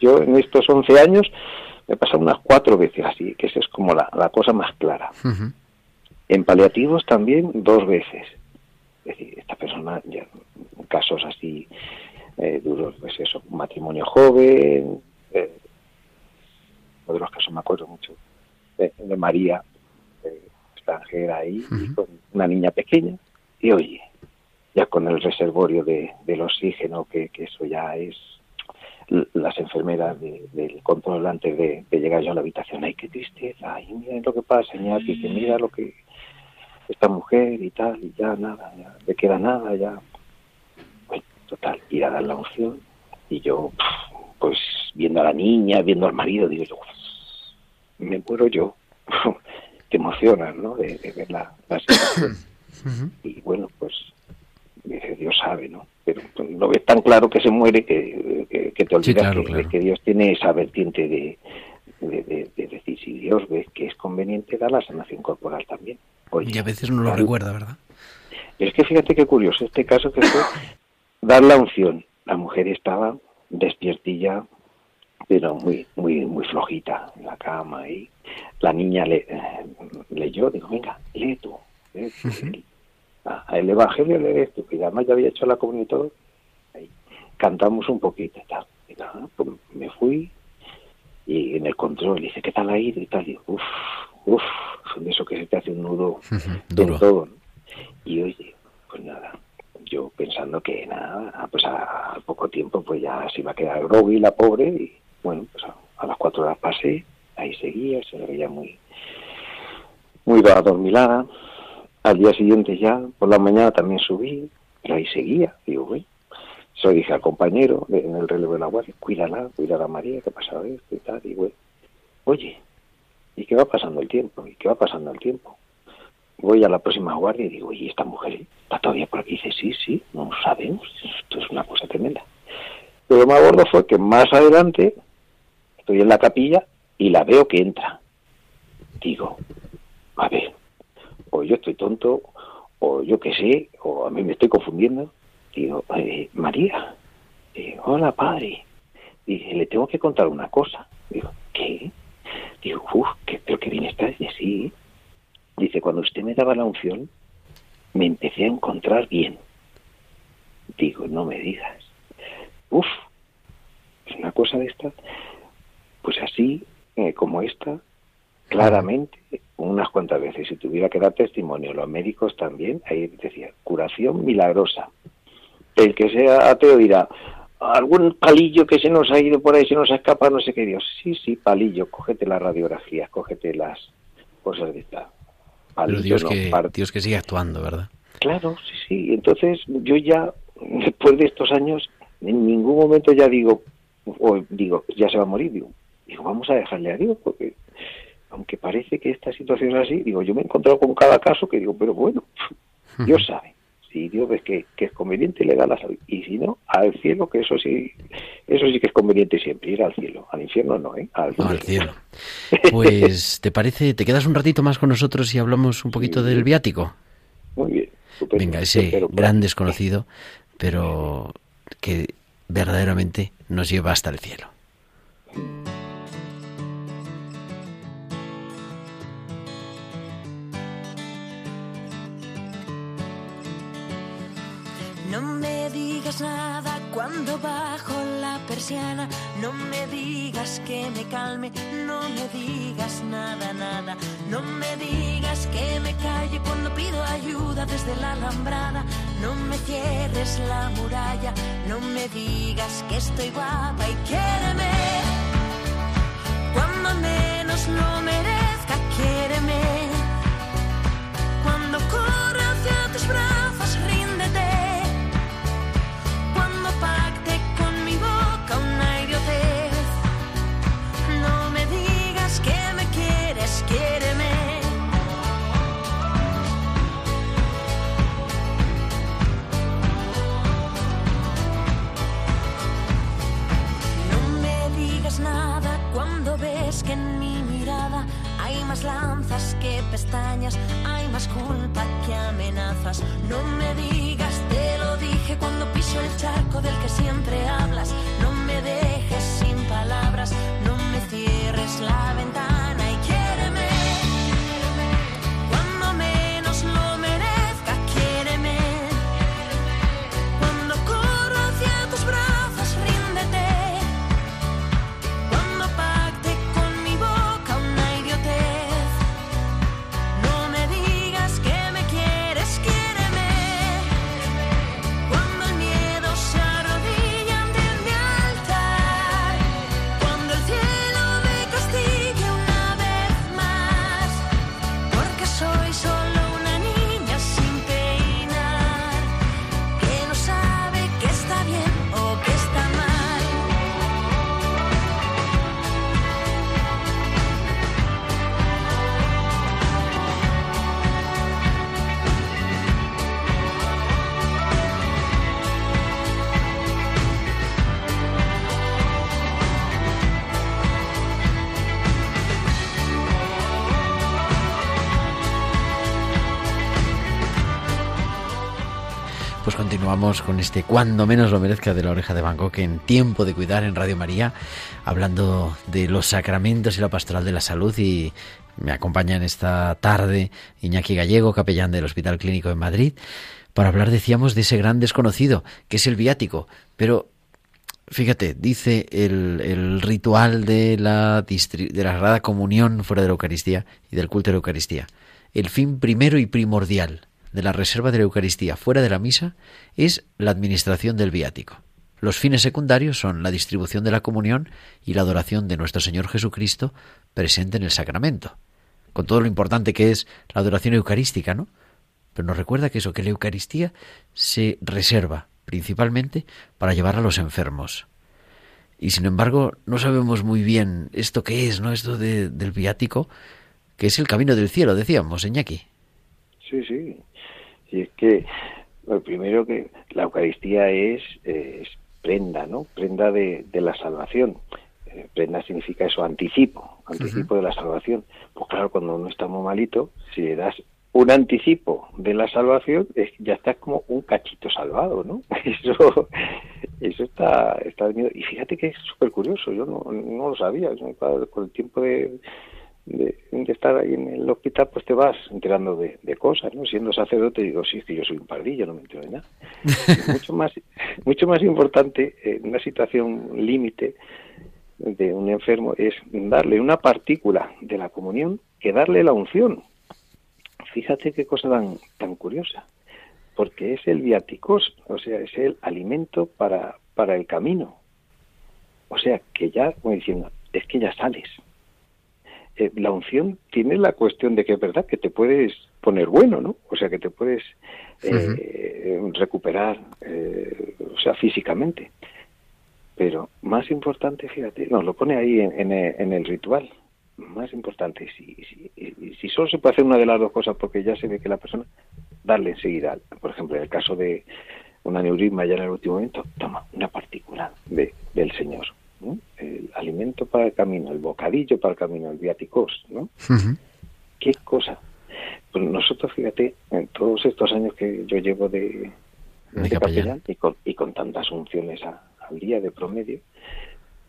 yo en estos 11 años me pasa unas cuatro veces así, que esa es como la, la cosa más clara. En paliativos también dos veces. Es decir, esta persona, ya, casos así eh, duros, pues eso, un matrimonio joven, eh, uno de los casos me acuerdo mucho, de, de María, eh, extranjera ahí, y con una niña pequeña, y oye, ya con el reservorio de, del oxígeno, que, que eso ya es las enfermeras de- del control antes de, de llegar yo a la habitación, ay, qué tristeza, ay, mira lo que pasa, Iñaki, que mira lo que esta mujer y tal, y ya nada, ya le queda nada, ya. Bueno, total, ir a dar la unción, y yo, pues, viendo a la niña, viendo al marido, digo yo, me muero yo. Te emocionas, ¿no?, de, de ver la, la situación. Y bueno, pues, dice, Dios sabe, ¿no? Pero lo ves tan claro que se muere que, que, que te Sí, olvidas claro, que, claro. de que Dios tiene esa vertiente de, de, de- de decir, si Dios ve que es conveniente, da la sanación corporal también. Oye, Y a veces no lo claro, recuerda, ¿verdad? es que fíjate qué curioso este caso que fue dar la unción. La mujer estaba despiertilla, pero muy muy muy flojita en la cama y la niña le, eh, leyó, dijo, venga, lee tú. lee tú". Ah, el Evangelio lees tú, que además ya había hecho la comunión y todo. Ahí, cantamos un poquito y tal. Y nada, pues me fui y en el control dice, ¿qué tal ahí? Y tal, y uff, uff, son de eso que se te hace un nudo en todo. ¿no? Y oye, pues nada, yo pensando que nada, ah, pues a- al poco tiempo pues ya se iba a quedar groggy la pobre y bueno, pues a, a las cuatro horas pasé, ahí seguía, se veía muy, muy adormilada. Al día siguiente ya, por la mañana también subí, pero ahí seguía, digo, güey. Se lo dije al compañero en el relevo de la guardia, cuídala, cuídala María, que ha pasado esto y tal, y güey, oye, ¿y qué va pasando el tiempo? ¿Y qué va pasando el tiempo? voy a la próxima guardia y digo, ¿y esta mujer está todavía por aquí? dice, sí, sí, no sabemos, esto es una cosa tremenda. Pero lo más gordo fue que más adelante estoy en la capilla y la veo que entra. Digo, a ver, o yo estoy tonto, o yo qué sé, o a mí me estoy confundiendo. Digo, eh, María, eh, hola padre, y le tengo que contar una cosa. Digo, ¿qué? Digo, uff, ¿qué, pero qué bien está. Dice, sí. Dice, cuando usted me daba la unción, me empecé a encontrar bien. Digo, no me digas. Uf, es una cosa de esta. Pues así, eh, como esta, claramente, unas cuantas veces, si tuviera que dar testimonio, los médicos también, ahí decía, curación milagrosa. El que sea ateo dirá, algún palillo que se nos ha ido por ahí, se nos ha escapado, no sé qué Dios. Sí, sí, palillo, cógete las radiografías, cógete las cosas de esta. Pero Dios, que, Dios que sigue actuando, ¿verdad? Claro, sí, sí. Entonces yo ya, después de estos años, en ningún momento ya digo, o digo, ya se va a morir, digo, digo, vamos a dejarle a Dios, porque aunque parece que esta situación es así, digo, yo me he encontrado con cada caso que digo, pero bueno, Dios sabe si Dios ves que, es conveniente le da la salud. Y si no al cielo que eso sí eso sí que es conveniente siempre ir al cielo. Al infierno no eh al cielo, pues te parece te quedas un ratito más con nosotros y hablamos un poquito del viático muy bien venga ese gran desconocido pero que verdaderamente nos lleva hasta el cielo nada cuando bajo la persiana. No me digas que me calme, no me digas nada, nada. No me digas que me calle cuando pido ayuda desde la alambrada. No me cierres la muralla, no me digas que estoy guapa y quiéreme. Cuando menos lo merezca, quiéreme. Más lanzas que pestañas, hay más culpa que amenazas. No me digas, te lo dije cuando piso el charco del que siempre hablas. No me dejes sin palabras, no me cierres la ventana. Con este cuando menos lo merezca de la oreja de Bangkok en Tiempo de Cuidar en Radio María, hablando de los sacramentos y la pastoral de la salud y me acompaña en esta tarde Iñaki Gallego, capellán del Hospital Clínico en Madrid, para hablar, decíamos, de ese gran desconocido, que es el viático. Pero fíjate, dice el, ritual de la, de la Sagrada Comunión fuera de la Eucaristía y del culto de la Eucaristía. El fin primero y primordial de la reserva de la Eucaristía fuera de la misa es la administración del viático. Los fines secundarios son la distribución de la comunión y la adoración de nuestro Señor Jesucristo presente en el sacramento, con todo lo importante que es la adoración eucarística, ¿no? Pero nos recuerda que eso, que la Eucaristía se reserva principalmente para llevar a los enfermos. Y sin embargo, no sabemos muy bien esto qué es, ¿no? Esto del viático, que es el camino del cielo, decíamos, Iñaki. Sí, sí. Y es que lo primero que la Eucaristía es, prenda, ¿no? Prenda de, de la salvación. Eh, prenda significa eso, anticipo, anticipo de la salvación. Pues claro, cuando uno está muy malito, si le das un anticipo de la salvación, es, ya estás como un cachito salvado, ¿no? Eso, eso está, está venido. Y fíjate que es súper curioso, yo no, no lo sabía. Con el tiempo de, de, de, estar ahí en el hospital, pues te vas enterando de, de, cosas, ¿no? Siendo sacerdote, digo, sí, es que yo soy un pardillo, no me entero de nada. mucho más, mucho más importante, en una situación límite de un enfermo, es darle una partícula de la comunión que darle la unción. Fíjate qué cosa tan, tan curiosa, porque es el viaticos, o sea, es el alimento para, para el camino. O sea, que ya, como diciendo, es que ya sales eh, la unción tiene la cuestión de que es verdad que te puedes poner bueno, ¿no? O sea, que te puedes eh, uh -huh. recuperar, eh, o sea, físicamente. Pero más importante, fíjate, nos lo pone ahí en, en, en el ritual. Más importante, si, si, si, solo se puede hacer una de las dos cosas porque ya se ve que la persona, darle enseguida, por ejemplo, en el caso de un aneurisma ya en el último momento, toma una partícula de, del Señor ¿no? el alimento para el camino, el bocadillo para el camino, el viaticos, ¿no? Uh -huh. ¿Qué cosa? Pues nosotros, fíjate, en todos estos años que yo llevo de, de, capellán y con, y con tantas unciones a, al día de promedio,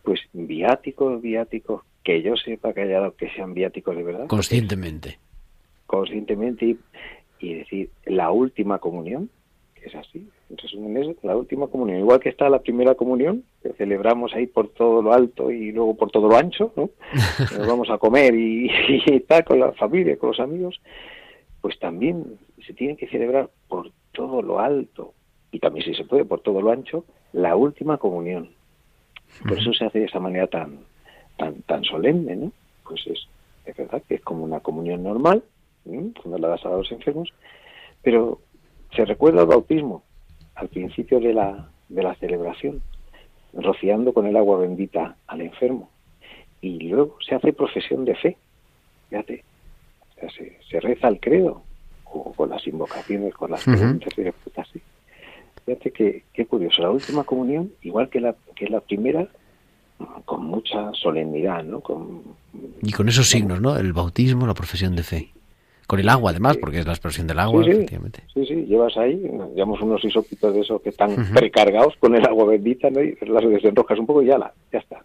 pues viáticos, viáticos, que yo sepa que haya dado que sean viáticos de verdad. Conscientemente. Conscientemente y, y decir, la última comunión, que es así, resumen es la última comunión, igual que está la primera comunión, que celebramos ahí por todo lo alto y luego por todo lo ancho, ¿no? Nos vamos a comer y, y tal con la familia, con los amigos, pues también se tiene que celebrar por todo lo alto y también si se puede por todo lo ancho, la última comunión. Por eso se hace de esa manera tan tan tan solemne, ¿no? Pues es, es verdad que es como una comunión normal, cuando la das a los enfermos, pero se recuerda el bautismo al principio de la, de la celebración, rociando con el agua bendita al enfermo. Y luego se hace profesión de fe, fíjate, o sea, se, se, reza el credo, o con las invocaciones, con las preguntas uh -huh. y así. Fíjate que, qué curioso, la última comunión, igual que la, que la primera, con mucha solemnidad, ¿no? Con, y con esos signos, ¿no? El bautismo, la profesión de fe. Con el agua, además, porque es la expresión del agua, sí, sí. efectivamente. Sí, sí, llevas ahí, llevamos unos isopitos de esos que están uh -huh. precargados con el agua bendita, ¿no? Y las desenrojas un poco y ya, la, ya está.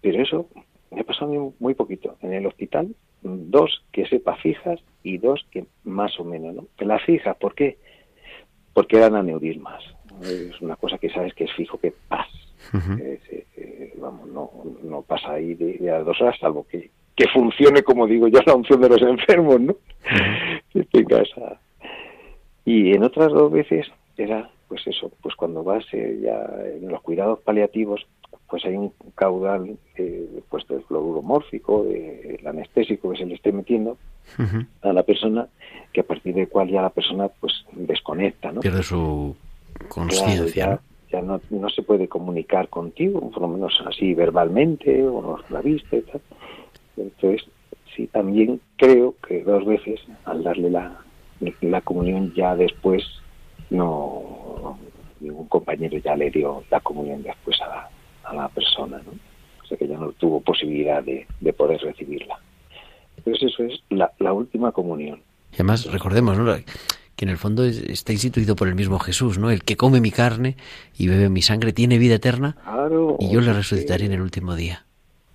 Pero eso me ha pasado muy, poquito. En el hospital, dos que sepa fijas y dos que más o menos, ¿no? Que las fijas, ¿por qué? Porque eran aneurismas. Es una cosa que sabes que es fijo, que pasa. Uh -huh. eh, eh, vamos, no, no pasa ahí de, de las dos horas, salvo que que funcione, como digo yo, la unción de los enfermos, ¿no? Que tenga esa... Y en otras dos veces era, pues eso, pues cuando vas eh, ya en los cuidados paliativos, pues hay un caudal eh, pues del fluoruro mórfico, del anestésico que se le esté metiendo uh -huh. a la persona, que a partir del cual ya la persona pues desconecta, ¿no? Pierde su conciencia, claro, ya, ya no, no, se puede comunicar contigo, por lo menos así verbalmente, o no la viste y tal. Entonces, sí, también creo que dos veces, al darle la, la comunión, ya después, no ningún compañero ya le dio la comunión después a la, a la persona, ¿no? O sea que ya no tuvo posibilidad de, de poder recibirla. Entonces eso es la, la, última comunión. Y además, recordemos, ¿no? que en el fondo está instituido por el mismo Jesús, ¿no? El que come mi carne y bebe mi sangre tiene vida eterna claro, y yo le resucitaré sí. en el último día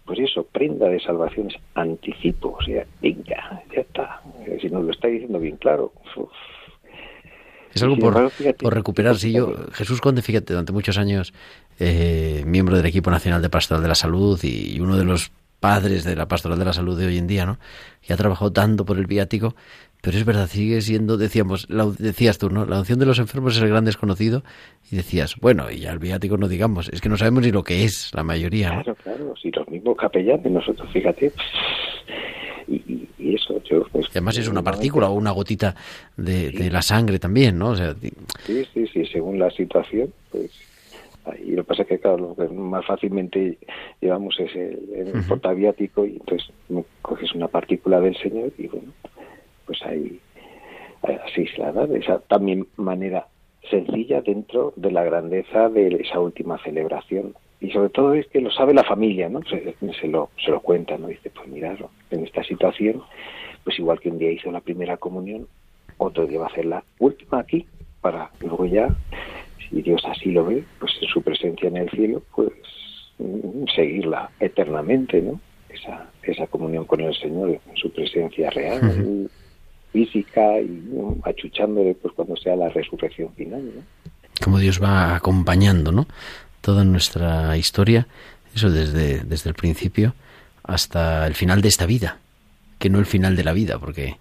pues eso, prenda de salvación es anticipo, o sea, venga, ya está. Si nos lo está diciendo bien claro. Uf. Es algo por, por recuperar. Si yo, Jesús Conde, fíjate, durante muchos años, eh, miembro del equipo nacional de Pastoral de la Salud y uno de los padres de la Pastoral de la Salud de hoy en día, ¿no? Que ha trabajado tanto por el viático, pero es verdad, sigue siendo, decíamos, la, decías tú, ¿no? La unción de los enfermos es el gran desconocido y decías, bueno, y ya el viático no digamos, es que no sabemos ni lo que es la mayoría, ¿no? Claro, claro, si los mismos capellanes, nosotros, fíjate, y, y eso, yo... Pues, además es una partícula o una gotita de, sí. de, la sangre también, ¿no? O sea, sí, sí, sí, según la situación, pues... Y lo que pasa es que, claro, lo que más fácilmente llevamos es el, el uh -huh. portaviático y entonces coges una partícula del Señor y bueno, pues ahí así se la da de esa también manera sencilla dentro de la grandeza de esa última celebración. Y sobre todo es que lo sabe la familia, ¿no? Se, se lo, se lo cuenta, ¿no? Dice, pues mirad, en esta situación, pues igual que un día hizo la primera comunión, otro día va a hacer la última aquí, para luego ya, si Dios así lo ve, pues en su presencia en el cielo, pues mm, seguirla eternamente, ¿no? Esa, esa comunión con el Señor en su presencia real, física y achuchándole pues cuando sea la resurrección final, ¿no? Como Dios va acompañando, ¿no? Toda nuestra historia, eso desde, desde el principio hasta el final de esta vida, que no el final de la vida, porque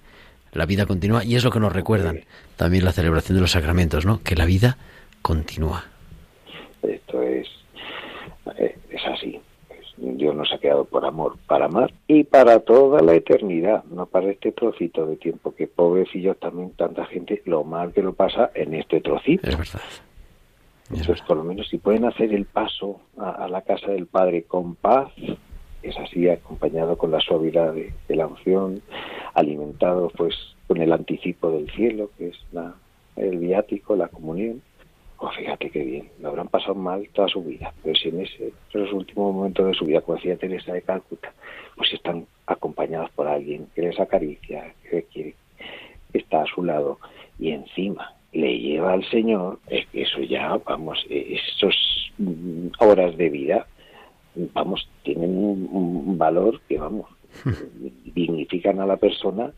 la vida continúa y es lo que nos recuerdan también la celebración de los sacramentos, ¿no? Que la vida continúa. Esto es, eh, es así. Dios nos ha quedado por amor, para amar y para toda la eternidad, no para este trocito de tiempo, que pobrecillos también tanta gente lo mal que lo pasa en este trocito. Es verdad. Entonces, por lo menos, si pueden hacer el paso a, la casa del Padre con paz, es así, acompañado con la suavidad de, la unción, alimentado pues con el anticipo del cielo, que es la, el viático, la comunión. Oh, fíjate qué bien, lo habrán pasado mal toda su vida, pero si en ese, en los últimos momentos de su vida, como decía Teresa de Calcuta, pues están acompañados por alguien que les acaricia, que, que está a su lado y encima le lleva al Señor, es que eso ya, vamos, esos horas de vida vamos, tienen un, un valor que, vamos, dignifican a la persona,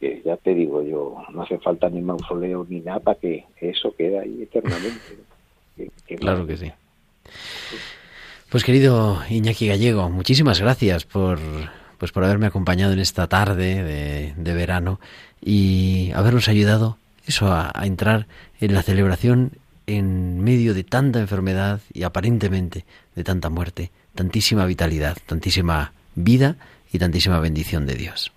que ya te digo yo, no hace falta ni mausoleo ni nada para que eso quede ahí eternamente. claro que sí. Pues querido Iñaki Gallego, muchísimas gracias por, pues por haberme acompañado en esta tarde de, de verano y habernos ayudado eso a, a entrar en la celebración en medio de tanta enfermedad y aparentemente de tanta muerte tantísima vitalidad, tantísima vida y tantísima bendición de Dios.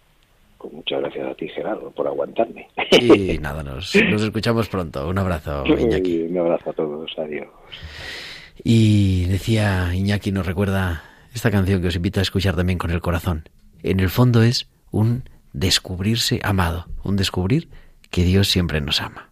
Pues muchas gracias a ti, Gerardo, por aguantarme. Y nada, nos, nos escuchamos pronto. Un abrazo, Iñaki. Un abrazo a todos, adiós. Y decía Iñaki, nos recuerda esta canción que os invito a escuchar también con el corazón. En el fondo es un descubrirse amado, un descubrir que Dios siempre nos ama.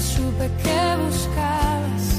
Supe que me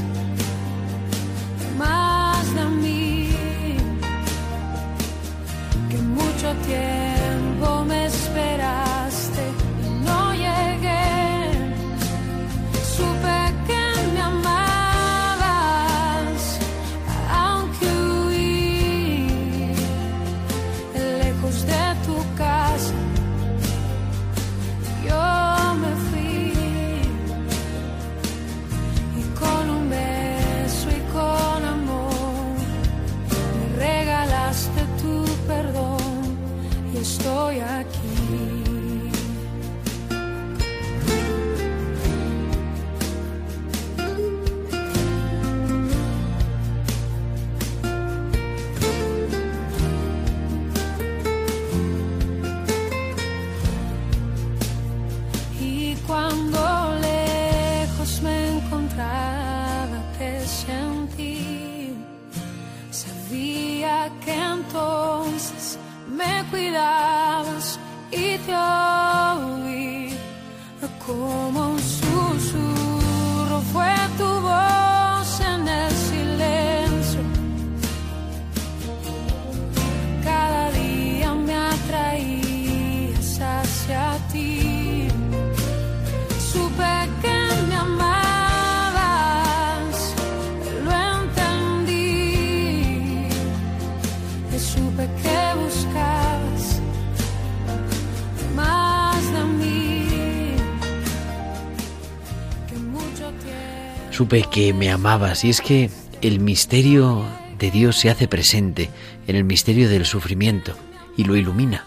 Supe que me amabas y es que el misterio de Dios se hace presente en el misterio del sufrimiento y lo ilumina.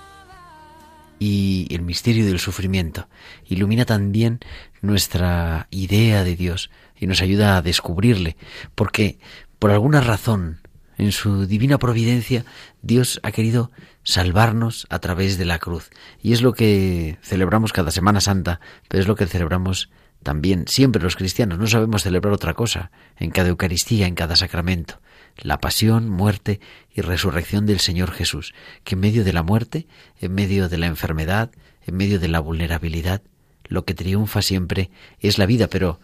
Y el misterio del sufrimiento ilumina también nuestra idea de Dios y nos ayuda a descubrirle, porque por alguna razón en su divina providencia, Dios ha querido salvarnos a través de la cruz. Y es lo que celebramos cada Semana Santa, pero es lo que celebramos también siempre los cristianos. No sabemos celebrar otra cosa en cada Eucaristía, en cada sacramento. La pasión, muerte y resurrección del Señor Jesús, que en medio de la muerte, en medio de la enfermedad, en medio de la vulnerabilidad, lo que triunfa siempre es la vida, pero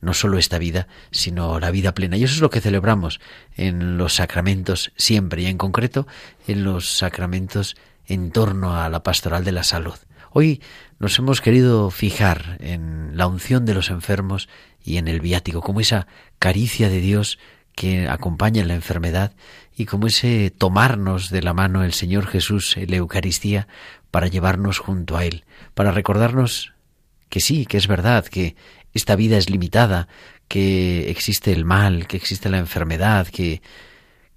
no solo esta vida, sino la vida plena. Y eso es lo que celebramos en los sacramentos siempre, y en concreto en los sacramentos en torno a la pastoral de la salud. Hoy nos hemos querido fijar en la unción de los enfermos y en el viático, como esa caricia de Dios que acompaña en la enfermedad y como ese tomarnos de la mano el Señor Jesús en la Eucaristía para llevarnos junto a Él, para recordarnos que sí, que es verdad, que esta vida es limitada, que existe el mal, que existe la enfermedad, que,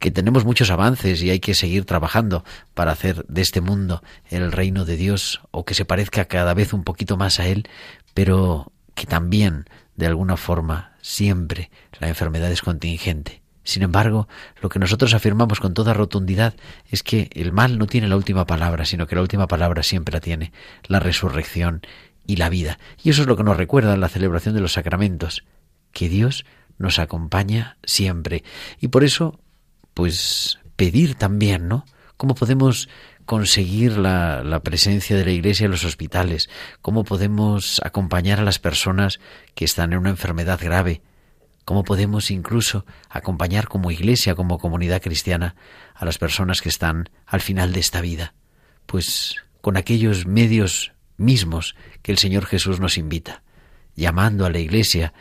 que tenemos muchos avances y hay que seguir trabajando para hacer de este mundo el reino de Dios o que se parezca cada vez un poquito más a Él, pero que también, de alguna forma, siempre la enfermedad es contingente. Sin embargo, lo que nosotros afirmamos con toda rotundidad es que el mal no tiene la última palabra, sino que la última palabra siempre la tiene la resurrección y la vida. Y eso es lo que nos recuerda la celebración de los sacramentos, que Dios nos acompaña siempre. Y por eso, pues pedir también, ¿no? ¿Cómo podemos conseguir la, la, presencia de la Iglesia en los hospitales? ¿Cómo podemos acompañar a las personas que están en una enfermedad grave? ¿Cómo podemos incluso acompañar como Iglesia, como comunidad cristiana, a las personas que están al final de esta vida? Pues con aquellos medios mismos que el Señor Jesús nos invita, llamando a la Iglesia,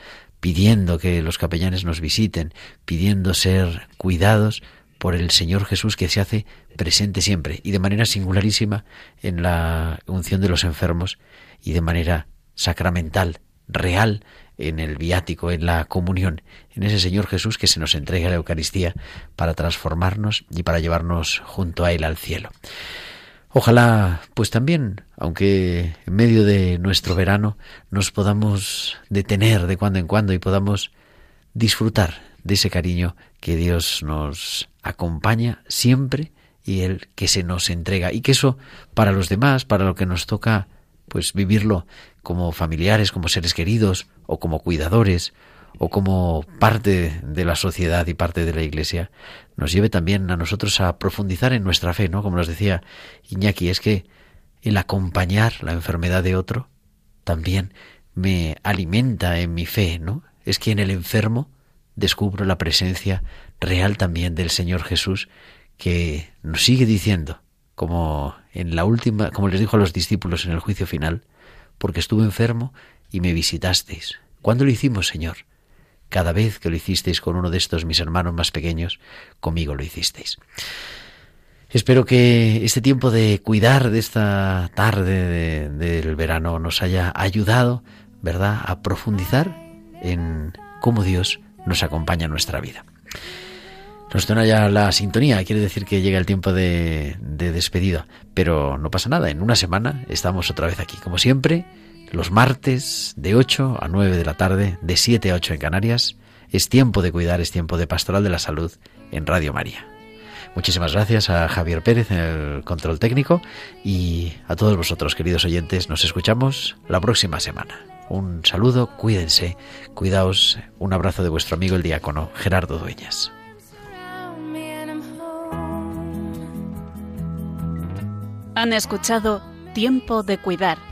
pidiendo que los capellanes nos visiten, pidiendo ser cuidados por el Señor Jesús que se hace presente siempre y de manera singularísima en la unción de los enfermos y de manera sacramental, real, en el viático, en la comunión, en ese Señor Jesús que se nos entrega la Eucaristía para transformarnos y para llevarnos junto a Él al cielo. Ojalá, pues también, aunque en medio de nuestro verano nos podamos detener de cuando en cuando y podamos disfrutar de ese cariño que Dios nos acompaña siempre y el que se nos entrega. Y que eso para los demás, para lo que nos toca, pues vivirlo como familiares, como seres queridos o como cuidadores o como parte de la sociedad y parte de la Iglesia, nos lleve también a nosotros a profundizar en nuestra fe, ¿no? Como nos decía Iñaki, es que el acompañar la enfermedad de otro también me alimenta en mi fe, ¿no? Es que en el enfermo descubro la presencia real también del Señor Jesús que nos sigue diciendo, como en la última, como les dijo a los discípulos en el juicio final, porque estuve enfermo y me visitasteis. ¿Cuándo lo hicimos, Señor? Cada vez que lo hicisteis con uno de estos mis hermanos más pequeños, conmigo lo hicisteis. Espero que este tiempo de cuidar de esta tarde del verano nos haya ayudado, ¿verdad?, a profundizar en cómo Dios nos acompaña en nuestra vida. Nos suena ya la sintonía, quiere decir que llega el tiempo de, de despedida, pero no pasa nada, en una semana estamos otra vez aquí, como siempre, los martes de 8 a 9 de la tarde, de 7 a 8 en Canarias. Es tiempo de cuidar, es tiempo de pastoral de la salud en Radio María. Muchísimas gracias a Javier Pérez en el control técnico y a todos vosotros, queridos oyentes. Nos escuchamos la próxima semana. Un saludo, cuídense, cuidaos. Un abrazo de vuestro amigo el diácono Gerardo Dueñas. Han escuchado Tiempo de Cuidar